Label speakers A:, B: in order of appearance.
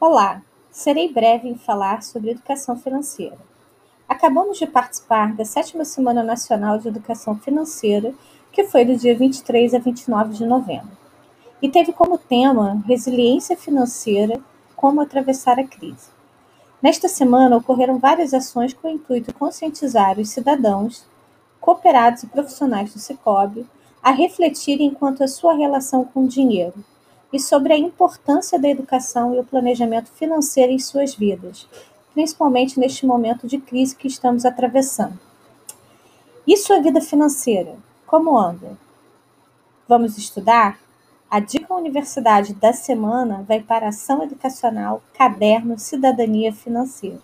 A: Olá, serei breve em falar sobre educação financeira. Acabamos de participar da sétima Semana Nacional de Educação Financeira, que foi do dia 23 a 29 de novembro, e teve como tema Resiliência Financeira Como Atravessar a Crise. Nesta semana ocorreram várias ações com o intuito de conscientizar os cidadãos, cooperados e profissionais do Cicobi a refletirem quanto à sua relação com o dinheiro e sobre a importância da educação e o planejamento financeiro em suas vidas, principalmente neste momento de crise que estamos atravessando. E sua vida financeira? Como anda? Vamos estudar? A dica Universidade da semana vai para Ação Educacional Caderno Cidadania Financeira.